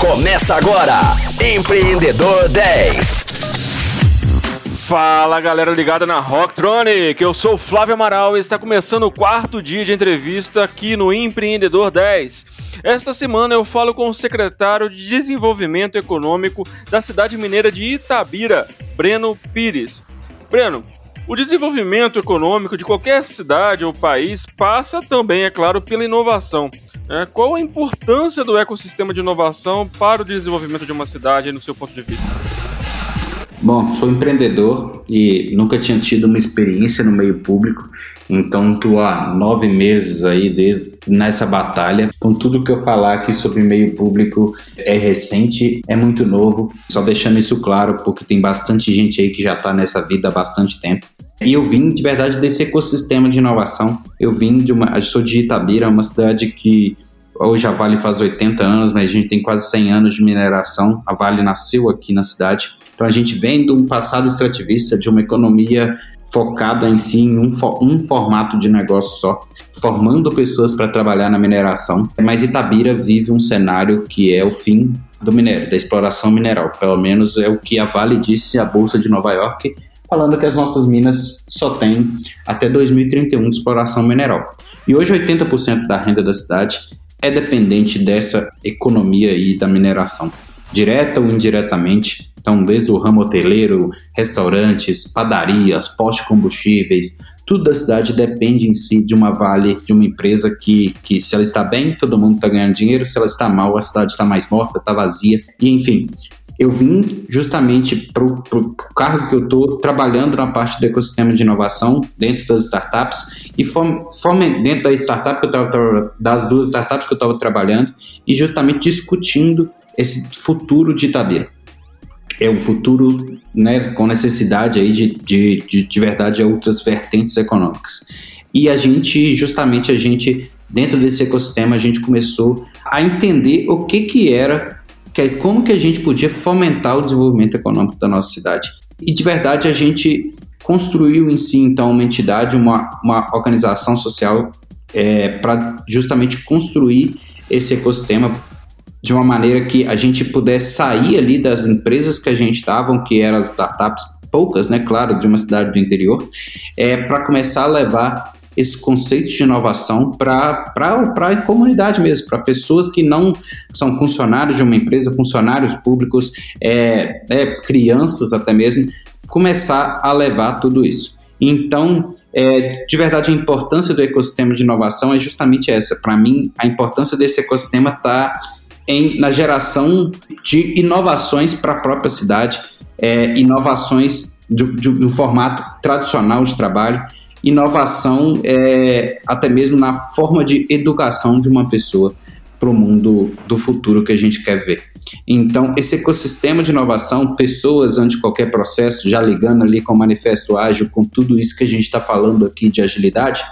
Começa agora, Empreendedor 10. Fala galera ligada na Rocktronic, eu sou o Flávio Amaral e está começando o quarto dia de entrevista aqui no Empreendedor 10. Esta semana eu falo com o secretário de Desenvolvimento Econômico da cidade mineira de Itabira, Breno Pires. Breno, o desenvolvimento econômico de qualquer cidade ou país passa também, é claro, pela inovação. É, qual a importância do ecossistema de inovação para o desenvolvimento de uma cidade, no seu ponto de vista? Bom, sou empreendedor e nunca tinha tido uma experiência no meio público, então estou há nove meses aí desde, nessa batalha. Então tudo que eu falar aqui sobre meio público é recente, é muito novo, só deixando isso claro porque tem bastante gente aí que já está nessa vida há bastante tempo. E eu vim de verdade desse ecossistema de inovação. Eu vim de uma. Eu sou de Itabira, uma cidade que hoje a Vale faz 80 anos, mas a gente tem quase 100 anos de mineração. A Vale nasceu aqui na cidade. Então a gente vem de um passado extrativista, de uma economia focada em si em um, um formato de negócio só, formando pessoas para trabalhar na mineração. Mas Itabira vive um cenário que é o fim do minério, da exploração mineral. Pelo menos é o que a Vale disse à Bolsa de Nova York falando que as nossas minas só têm até 2031 de exploração mineral. E hoje 80% da renda da cidade é dependente dessa economia aí da mineração, direta ou indiretamente. Então, desde o ramo hoteleiro, restaurantes, padarias, postos combustíveis, tudo da cidade depende em si de uma vale, de uma empresa que, que se ela está bem, todo mundo está ganhando dinheiro, se ela está mal, a cidade está mais morta, está vazia, e enfim eu vim justamente para o cargo que eu estou trabalhando na parte do ecossistema de inovação dentro das startups e fome, dentro da startup eu tava, das duas startups que eu estava trabalhando e justamente discutindo esse futuro de Itabira. É um futuro né, com necessidade aí de, de, de, de verdade outras vertentes econômicas. E a gente, justamente a gente, dentro desse ecossistema, a gente começou a entender o que que era que é como que a gente podia fomentar o desenvolvimento econômico da nossa cidade. E de verdade a gente construiu em si então uma entidade, uma, uma organização social é, para justamente construir esse ecossistema de uma maneira que a gente pudesse sair ali das empresas que a gente estava, que eram as startups poucas, né, claro, de uma cidade do interior, é, para começar a levar esse conceito de inovação para a comunidade mesmo, para pessoas que não são funcionários de uma empresa, funcionários públicos, é, é, crianças até mesmo, começar a levar tudo isso. Então, é, de verdade, a importância do ecossistema de inovação é justamente essa. Para mim, a importância desse ecossistema está na geração de inovações para a própria cidade, é, inovações de, de, de um formato tradicional de trabalho, inovação é, até mesmo na forma de educação de uma pessoa para o mundo do futuro que a gente quer ver. Então, esse ecossistema de inovação, pessoas antes de qualquer processo, já ligando ali com o manifesto ágil, com tudo isso que a gente está falando aqui de agilidade,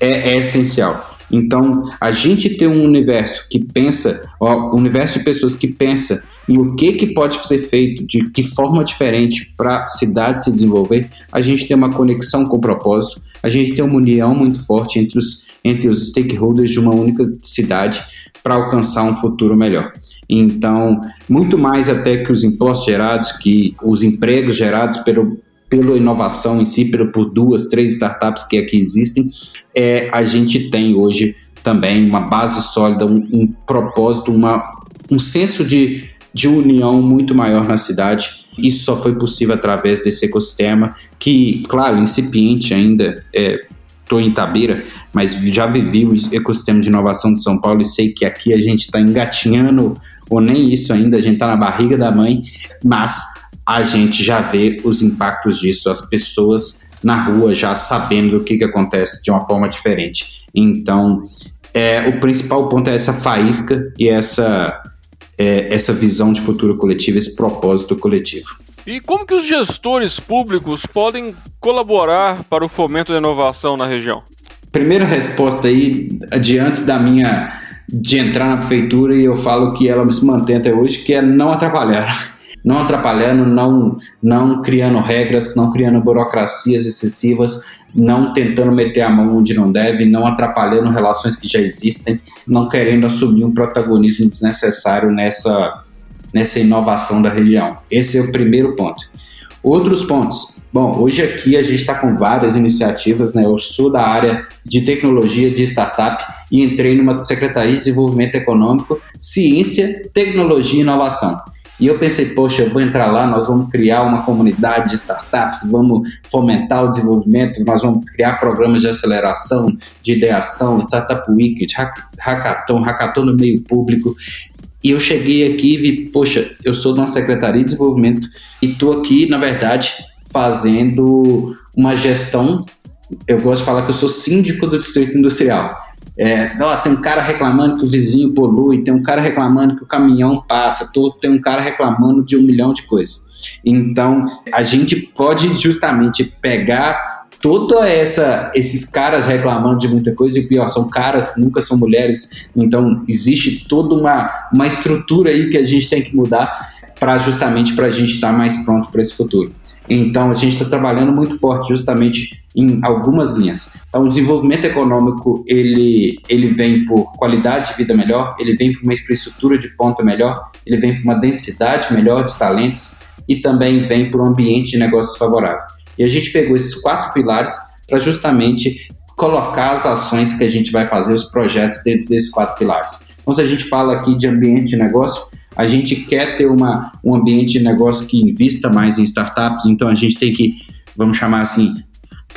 é, é essencial. Então, a gente ter um universo que pensa, ó, universo de pessoas que pensa em o que, que pode ser feito, de que forma diferente para a cidade se desenvolver, a gente tem uma conexão com o propósito, a gente tem uma união muito forte entre os, entre os stakeholders de uma única cidade para alcançar um futuro melhor. Então, muito mais até que os impostos gerados, que os empregos gerados pelo, pela inovação em si, pelo, por duas, três startups que aqui existem, é, a gente tem hoje também uma base sólida, um, um propósito, uma, um senso de de união muito maior na cidade. Isso só foi possível através desse ecossistema, que, claro, incipiente ainda, estou é, em Itabira, mas já vivi o ecossistema de inovação de São Paulo e sei que aqui a gente está engatinhando, ou nem isso ainda, a gente está na barriga da mãe, mas a gente já vê os impactos disso, as pessoas na rua já sabendo o que, que acontece de uma forma diferente. Então, é, o principal ponto é essa faísca e essa é, essa visão de futuro coletivo, esse propósito coletivo. E como que os gestores públicos podem colaborar para o fomento da inovação na região? Primeira resposta aí, de antes da minha de entrar na prefeitura e eu falo que ela se mantém até hoje, que é não atrapalhar. Não atrapalhando, não, não criando regras, não criando burocracias excessivas, não tentando meter a mão onde não deve, não atrapalhando relações que já existem, não querendo assumir um protagonismo desnecessário nessa, nessa inovação da região. Esse é o primeiro ponto. Outros pontos. Bom, hoje aqui a gente está com várias iniciativas, né? Eu sou da área de tecnologia de startup e entrei numa Secretaria de Desenvolvimento Econômico, Ciência, Tecnologia e Inovação. E eu pensei, poxa, eu vou entrar lá, nós vamos criar uma comunidade de startups, vamos fomentar o desenvolvimento, nós vamos criar programas de aceleração, de ideação, Startup Week, hackathon, hackathon no meio público. E eu cheguei aqui e vi, poxa, eu sou de uma secretaria de desenvolvimento e estou aqui, na verdade, fazendo uma gestão. Eu gosto de falar que eu sou síndico do distrito industrial. É, ó, tem um cara reclamando que o vizinho polui, tem um cara reclamando que o caminhão passa, tem um cara reclamando de um milhão de coisas. Então, a gente pode justamente pegar toda essa esses caras reclamando de muita coisa e pior são caras nunca são mulheres então existe toda uma, uma estrutura aí que a gente tem que mudar para justamente para a gente estar tá mais pronto para esse futuro então, a gente está trabalhando muito forte justamente em algumas linhas. Então, o desenvolvimento econômico, ele, ele vem por qualidade de vida melhor, ele vem por uma infraestrutura de ponta melhor, ele vem por uma densidade melhor de talentos e também vem por um ambiente de negócios favorável. E a gente pegou esses quatro pilares para justamente colocar as ações que a gente vai fazer, os projetos dentro desses quatro pilares. Então, se a gente fala aqui de ambiente de negócio, a gente quer ter uma, um ambiente de negócio que invista mais em startups, então a gente tem que, vamos chamar assim,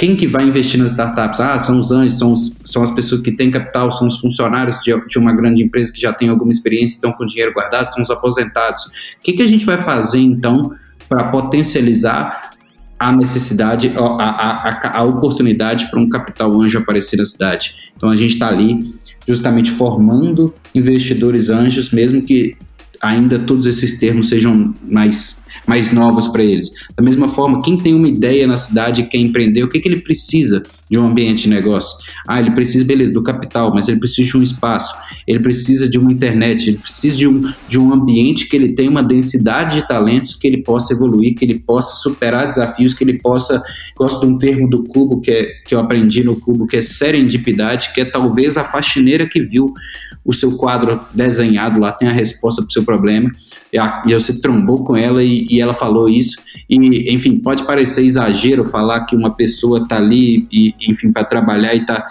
quem que vai investir nas startups? Ah, são os anjos, são, os, são as pessoas que têm capital, são os funcionários de, de uma grande empresa que já tem alguma experiência, estão com dinheiro guardado, são os aposentados. O que, que a gente vai fazer, então, para potencializar a necessidade, a, a, a, a oportunidade para um capital anjo aparecer na cidade? Então, a gente está ali justamente formando investidores anjos, mesmo que ainda todos esses termos sejam mais, mais novos para eles. Da mesma forma, quem tem uma ideia na cidade e quer empreender, o que, que ele precisa de um ambiente de negócio? Ah, ele precisa, beleza, do capital, mas ele precisa de um espaço, ele precisa de uma internet, ele precisa de um, de um ambiente que ele tenha uma densidade de talentos, que ele possa evoluir, que ele possa superar desafios, que ele possa. Gosto de um termo do Cubo que, é, que eu aprendi no Cubo, que é serendipidade, que é talvez a faxineira que viu o seu quadro desenhado lá tem a resposta para o seu problema, você trombou com ela e, e, ela falou isso, e enfim, pode parecer exagero falar que uma pessoa está ali, e, enfim, para trabalhar e está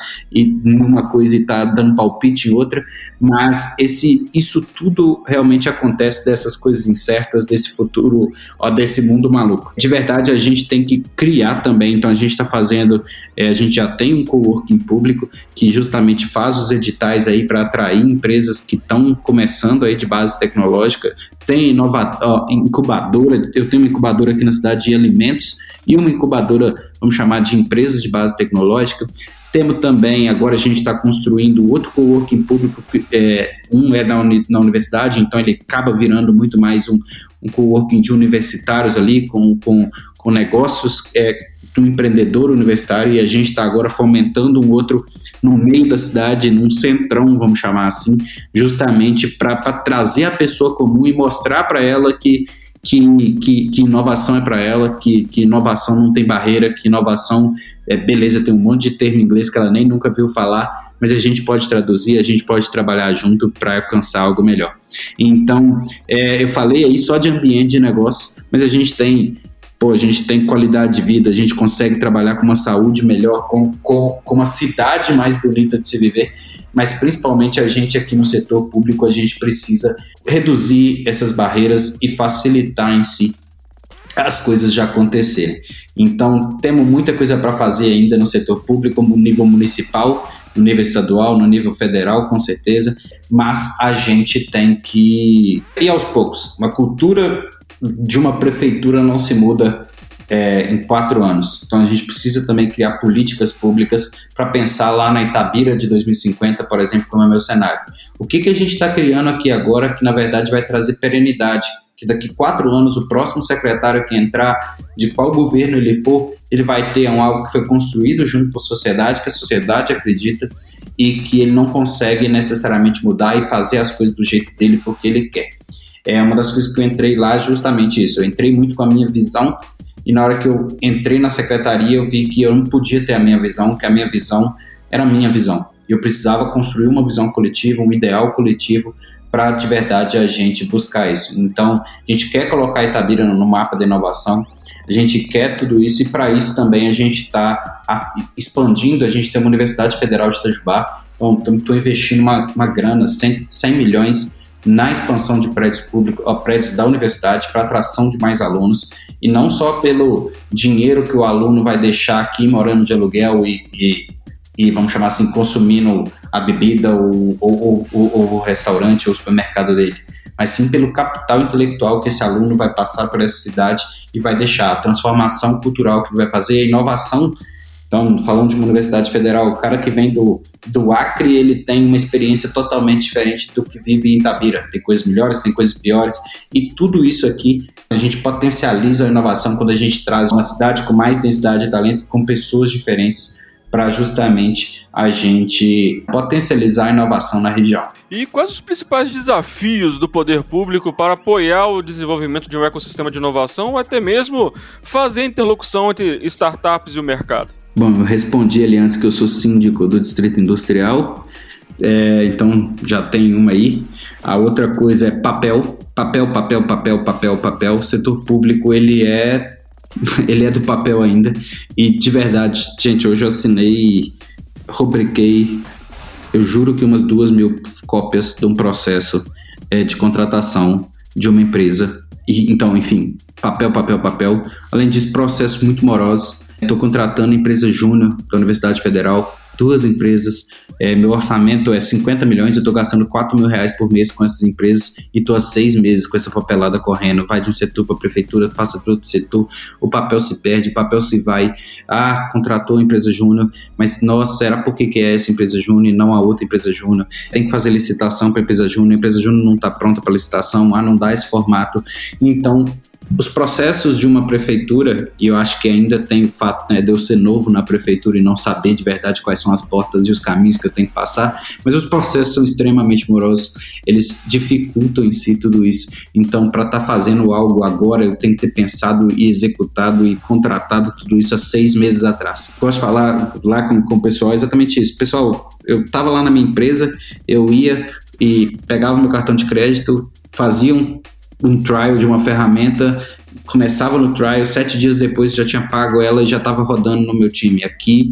numa coisa e está dando palpite em outra, mas esse, isso tudo realmente acontece dessas coisas incertas, desse futuro, ó, desse mundo maluco. De verdade, a gente tem que criar também, então a gente está fazendo, é, a gente já tem um coworking público que justamente faz os editais aí para atrair empresas que estão começando aí de base tecnológica, tem inova, ó, incubadora, eu tenho uma incubadora aqui na cidade de alimentos e uma incubadora, vamos chamar de empresas de base tecnológica. Temos também, agora a gente está construindo outro coworking público, é, um é na, uni, na, universidade, então ele acaba virando muito mais um, um coworking de universitários ali, com, com, com negócios é, um empreendedor universitário e a gente está agora fomentando um outro no meio da cidade, num centrão, vamos chamar assim, justamente para trazer a pessoa comum e mostrar para ela que, que, que, que, inovação é para ela, que, que inovação não tem barreira, que inovação é beleza, tem um monte de termo em inglês que ela nem nunca viu falar, mas a gente pode traduzir, a gente pode trabalhar junto para alcançar algo melhor. Então, é, eu falei aí só de ambiente de negócio, mas a gente tem pô, a gente tem qualidade de vida, a gente consegue trabalhar com uma saúde melhor, com, com, com uma cidade mais bonita de se viver, mas principalmente a gente aqui no setor público, a gente precisa reduzir essas barreiras e facilitar em si as coisas já acontecerem. Então, temos muita coisa para fazer ainda no setor público, no nível municipal, no nível estadual, no nível federal, com certeza, mas a gente tem que ir aos poucos. Uma cultura de uma prefeitura não se muda é, em quatro anos. Então a gente precisa também criar políticas públicas para pensar lá na Itabira de 2050, por exemplo, como é meu cenário. O que, que a gente está criando aqui agora que na verdade vai trazer perenidade? Que daqui quatro anos o próximo secretário que entrar, de qual governo ele for, ele vai ter um, algo que foi construído junto com a sociedade, que a sociedade acredita e que ele não consegue necessariamente mudar e fazer as coisas do jeito dele porque ele quer. É uma das coisas que eu entrei lá justamente isso. Eu entrei muito com a minha visão E na hora que eu entrei na secretaria, eu vi que eu não podia ter a minha visão, que a minha visão era a minha visão. Eu precisava construir uma visão coletiva, um ideal coletivo para de verdade a gente buscar isso. Então, a gente quer colocar Itabira no mapa da inovação, a gente quer tudo isso e para isso também a gente está expandindo. A gente tem uma Universidade Federal de Itajubá, então estou investindo uma, uma grana, 100, 100 milhões na expansão de prédios públicos, ó, prédios da universidade para atração de mais alunos e não só pelo dinheiro que o aluno vai deixar aqui morando de aluguel e, e, e vamos chamar assim consumindo a bebida ou, ou, ou, ou o restaurante ou o supermercado dele, mas sim pelo capital intelectual que esse aluno vai passar por essa cidade e vai deixar, a transformação cultural que vai fazer, a inovação. Então, falando de uma universidade federal, o cara que vem do, do Acre, ele tem uma experiência totalmente diferente do que vive em Itabira. Tem coisas melhores, tem coisas piores, e tudo isso aqui a gente potencializa a inovação quando a gente traz uma cidade com mais densidade de talento, com pessoas diferentes, para justamente a gente potencializar a inovação na região. E quais os principais desafios do poder público para apoiar o desenvolvimento de um ecossistema de inovação ou até mesmo fazer interlocução entre startups e o mercado? Bom, eu respondi ali antes que eu sou síndico do Distrito Industrial, é, então já tem uma aí. A outra coisa é papel, papel, papel, papel, papel, papel. O setor público ele é ele é do papel ainda e de verdade, gente, hoje eu assinei, rubriquei eu juro que umas duas mil cópias de um processo é, de contratação de uma empresa. E, então, enfim, papel, papel, papel. Além disso, processos muito morosos. Estou contratando empresa júnior da Universidade Federal duas empresas. É, meu orçamento é 50 milhões, eu estou gastando 4 mil reais por mês com essas empresas e estou há seis meses com essa papelada correndo. Vai de um setor para a prefeitura, passa para outro setor, o papel se perde, o papel se vai. Ah, contratou a empresa júnior, mas nossa, será por que, que é essa empresa júnior e não a outra empresa júnior? Tem que fazer licitação para a empresa júnior, a empresa júnior não está pronta para licitação, ah, não dá esse formato. Então, os processos de uma prefeitura, e eu acho que ainda tem o fato né, de eu ser novo na prefeitura e não saber de verdade quais são as portas e os caminhos que eu tenho que passar, mas os processos são extremamente morosos, eles dificultam em si tudo isso. Então, para estar tá fazendo algo agora, eu tenho que ter pensado e executado e contratado tudo isso há seis meses atrás. Posso falar lá com, com o pessoal exatamente isso. Pessoal, eu estava lá na minha empresa, eu ia e pegava meu cartão de crédito, fazia um um trial de uma ferramenta, começava no trial, sete dias depois já tinha pago ela e já estava rodando no meu time. Aqui,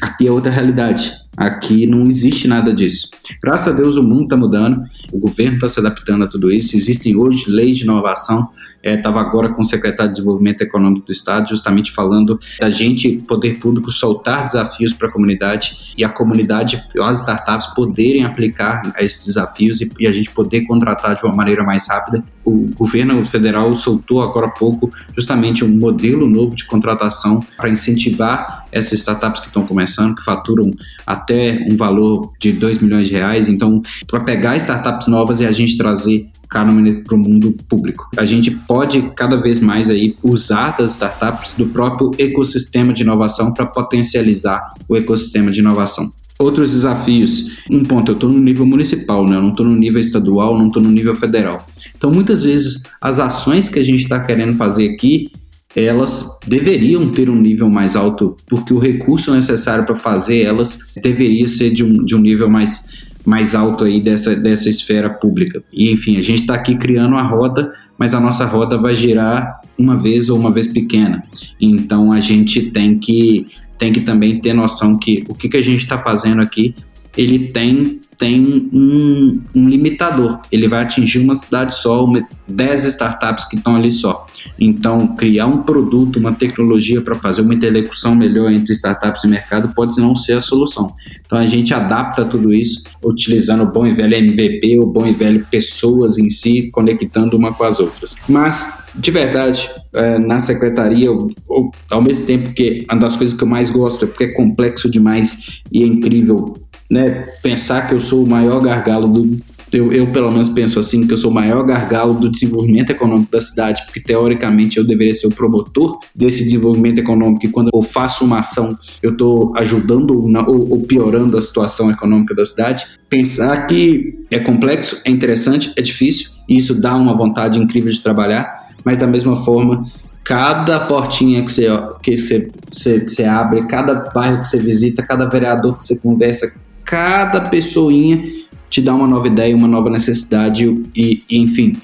aqui é outra realidade. Aqui não existe nada disso. Graças a Deus o mundo está mudando, o governo está se adaptando a tudo isso. Existem hoje leis de inovação estava é, agora com o secretário de Desenvolvimento Econômico do Estado, justamente falando da gente, poder público, soltar desafios para a comunidade e a comunidade, as startups poderem aplicar esses desafios e, e, a gente poder contratar de uma maneira mais rápida. O governo federal soltou agora há pouco justamente um modelo novo de contratação para incentivar essas startups que estão começando, que faturam até um valor de 2 milhões de reais. Então, para pegar startups novas e a gente trazer Kahneman para o mundo público. A gente pode cada vez mais aí usar das startups do próprio ecossistema de inovação para potencializar o ecossistema de inovação. Outros desafios. Um ponto, eu estou no nível municipal, né? eu não estou no nível estadual, não estou no nível federal. Então, muitas vezes, as ações que a gente está querendo fazer aqui, elas deveriam ter um nível mais alto, porque o recurso necessário para fazer elas deveria ser de um, de um nível mais mais alto aí dessa, dessa esfera pública. E enfim, a gente está aqui criando a roda, mas a nossa roda vai girar uma vez ou uma vez pequena. Então a gente tem que, tem que também ter noção que o que, que a gente está fazendo aqui, ele tem tem um, um, limitador. Ele vai atingir uma cidade só, uma, 10 startups que estão ali só. Então, criar um produto, uma tecnologia para fazer uma interlocução melhor entre startups e mercado pode não ser a solução. Então, a gente adapta tudo isso utilizando o bom e velho MVP, o bom e velho pessoas em si, conectando uma com as outras. Mas, de verdade, é, na secretaria, eu, eu, ao mesmo tempo que uma das coisas que eu mais gosto é porque é complexo demais e é incrível né, pensar que eu sou o maior gargalo do. Eu, eu, pelo menos, penso assim, que eu sou o maior gargalo do desenvolvimento econômico da cidade, porque teoricamente eu deveria ser o promotor desse desenvolvimento econômico, e quando eu faço uma ação, eu estou ajudando ou, ou piorando a situação econômica da cidade. Pensar que é complexo, é interessante, é difícil, e isso dá uma vontade incrível de trabalhar, mas da mesma forma cada portinha que você, que você, você, você abre, cada bairro que você visita, cada vereador que você conversa, cada pessoinha te dá uma nova ideia, uma nova necessidade e, e enfim,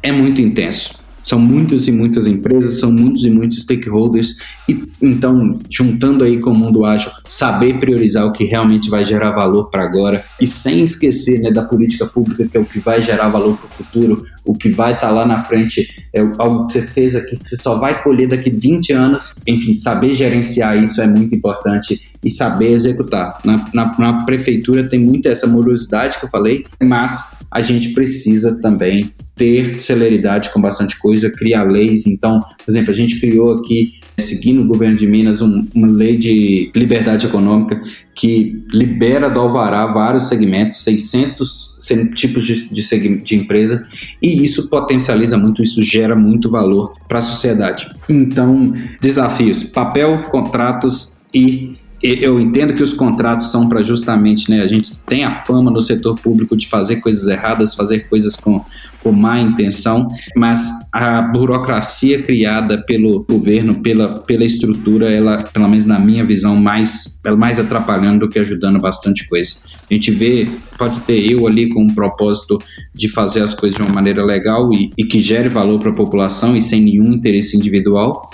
é muito intenso. São muitas e muitas empresas, são muitos e muitos stakeholders, e então, juntando aí com o mundo ágil, saber priorizar o que realmente vai gerar valor para agora, e sem esquecer né, da política pública, que é o que vai gerar valor para o futuro, o que vai estar tá lá na frente, é algo que você fez aqui, que você só vai colher daqui 20 anos. Enfim, saber gerenciar isso é muito importante e saber executar. Na, na, na prefeitura tem muita essa morosidade que eu falei, mas a gente precisa também ter celeridade com bastante coisa, criar leis. Então, por exemplo, a gente criou aqui, seguindo o governo de Minas, um, uma lei de liberdade econômica que libera do Alvará vários segmentos, 600 tipos de, de, de empresa, e isso potencializa muito, isso gera muito valor para a sociedade. Então, desafios: papel, contratos e eu entendo que os contratos são para justamente, né? A gente tem a fama no setor público de fazer coisas erradas, fazer coisas com, com má intenção, mas a burocracia criada pelo governo, pela, pela estrutura, ela, pelo menos na minha visão, mais, mais atrapalhando do que ajudando bastante coisa. A gente vê, pode ter eu ali com um propósito de fazer as coisas de uma maneira legal e, e que gere valor para a população e sem nenhum interesse individual,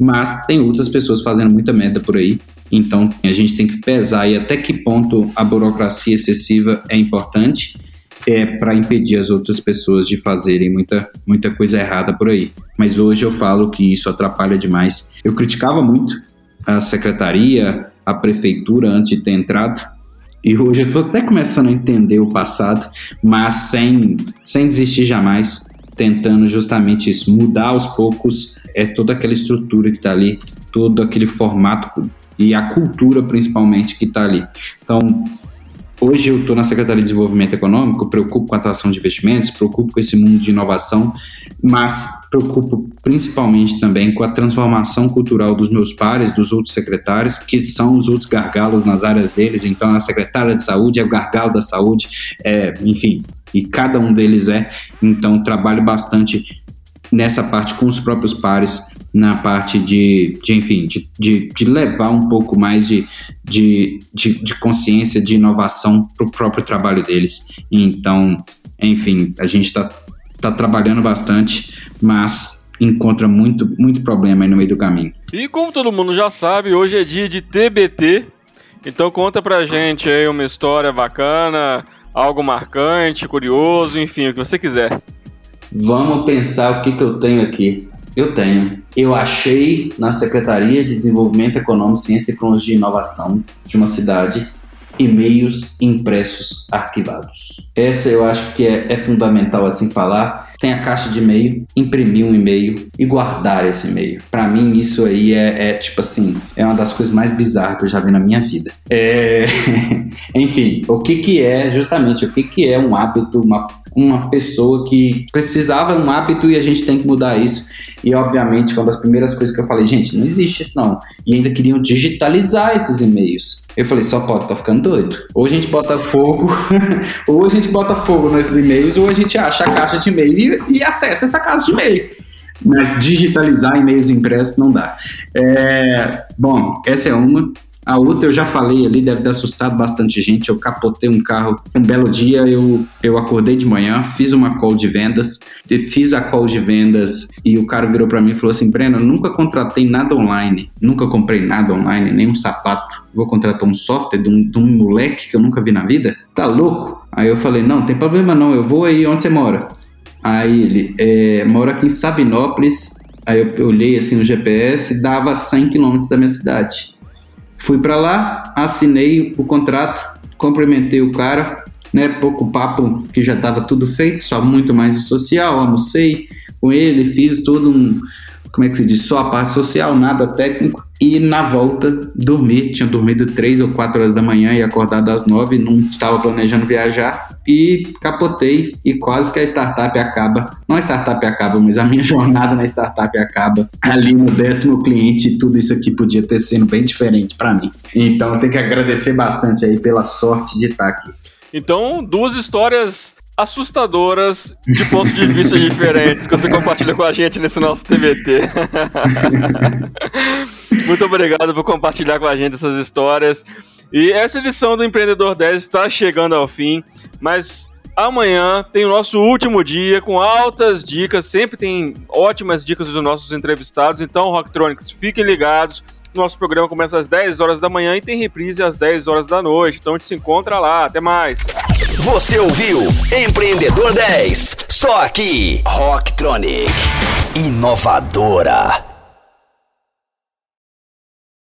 mas tem outras pessoas fazendo muita merda por aí então, a gente tem que pesar aí até que ponto a burocracia excessiva é importante é para impedir as outras pessoas de fazerem muita, muita coisa errada por aí. Mas hoje eu falo que isso atrapalha demais. Eu criticava muito a secretaria, a prefeitura antes de ter entrado, e hoje eu estou até começando a entender o passado, mas sem, sem desistir jamais, tentando justamente isso, mudar aos poucos é toda aquela estrutura que está ali, todo aquele formato e a cultura principalmente que está ali. Então, hoje eu estou na Secretaria de Desenvolvimento Econômico, preocupo com a atração de investimentos, preocupo com esse mundo de inovação, mas preocupo principalmente também com a transformação cultural dos meus pares, dos outros secretários, que são os outros gargalos nas áreas deles. Então, a secretária de saúde é o gargalo da saúde, é, enfim, e cada um deles é. Então, trabalho bastante nessa parte com os próprios pares na parte de, de enfim, de, de, de, levar um pouco mais de, de, de, de consciência, de inovação para o próprio trabalho deles. Então, enfim, a gente está tá trabalhando bastante, mas encontra muito, muito problema aí no meio do caminho. E como todo mundo já sabe, hoje é dia de TBT, então conta pra gente aí uma história bacana, algo marcante, curioso, enfim, o que você quiser. Vamos pensar o que, que eu tenho aqui. Eu tenho. Eu achei na Secretaria de Desenvolvimento Econômico, Ciência, Tecnologia e Inovação de uma cidade e-mails impressos arquivados. Essa eu acho que é, é fundamental assim falar. Tem a caixa de e-mail, imprimir um e-mail e guardar esse e-mail. Para mim, isso aí é, é, tipo assim, é uma das coisas mais bizarras que eu já vi na minha vida. É... Enfim, o que que é justamente o que que é um hábito, uma uma pessoa que precisava um hábito e a gente tem que mudar isso. E obviamente, uma das primeiras coisas que eu falei, gente, não existe isso não. E ainda queriam digitalizar esses e-mails. Eu falei, só pode, tô ficando doido. Ou a gente bota fogo, ou a gente bota fogo nesses e-mails, ou a gente acha a caixa de e-mail e, acessa essa caixa de e-mail. Mas digitalizar e-mails impressos não dá. É, bom, essa é uma. A outra eu já falei ali, deve ter assustado bastante gente. Eu capotei um carro. Um belo dia eu, eu acordei de manhã, fiz uma call de vendas, fiz a call de vendas e o cara virou para mim e falou assim: Breno, nunca contratei nada online, nunca comprei nada online, nem um sapato. Vou contratar um software de um, de um moleque que eu nunca vi na vida? Tá louco? Aí eu falei: Não, tem problema não, eu vou aí onde você mora. Aí ele é, mora aqui em Sabinópolis. Aí eu olhei assim no GPS, dava 100 quilômetros da minha cidade. Fui para lá, assinei o contrato, cumprimentei o cara, né? Pouco papo que já estava tudo feito, só muito mais o social, almocei com ele, fiz todo um, como é que se diz, só a parte social, nada técnico. E na volta, dormi. Tinha dormido três ou quatro horas da manhã e acordado às nove. Não estava planejando viajar. E capotei. E quase que a startup acaba. Não a startup acaba, mas a minha jornada na startup acaba. Ali no décimo cliente, tudo isso aqui podia ter sido bem diferente para mim. Então eu tenho que agradecer bastante aí pela sorte de estar aqui. Então, duas histórias assustadoras de pontos de vista diferentes que você compartilha com a gente nesse nosso TBT. Muito obrigado por compartilhar com a gente essas histórias. E essa edição do Empreendedor 10 está chegando ao fim, mas Amanhã tem o nosso último dia com altas dicas, sempre tem ótimas dicas dos nossos entrevistados. Então, Rocktronics, fiquem ligados. Nosso programa começa às 10 horas da manhã e tem reprise às 10 horas da noite. Então a gente se encontra lá. Até mais. Você ouviu Empreendedor 10, só aqui, Rocktronic, inovadora.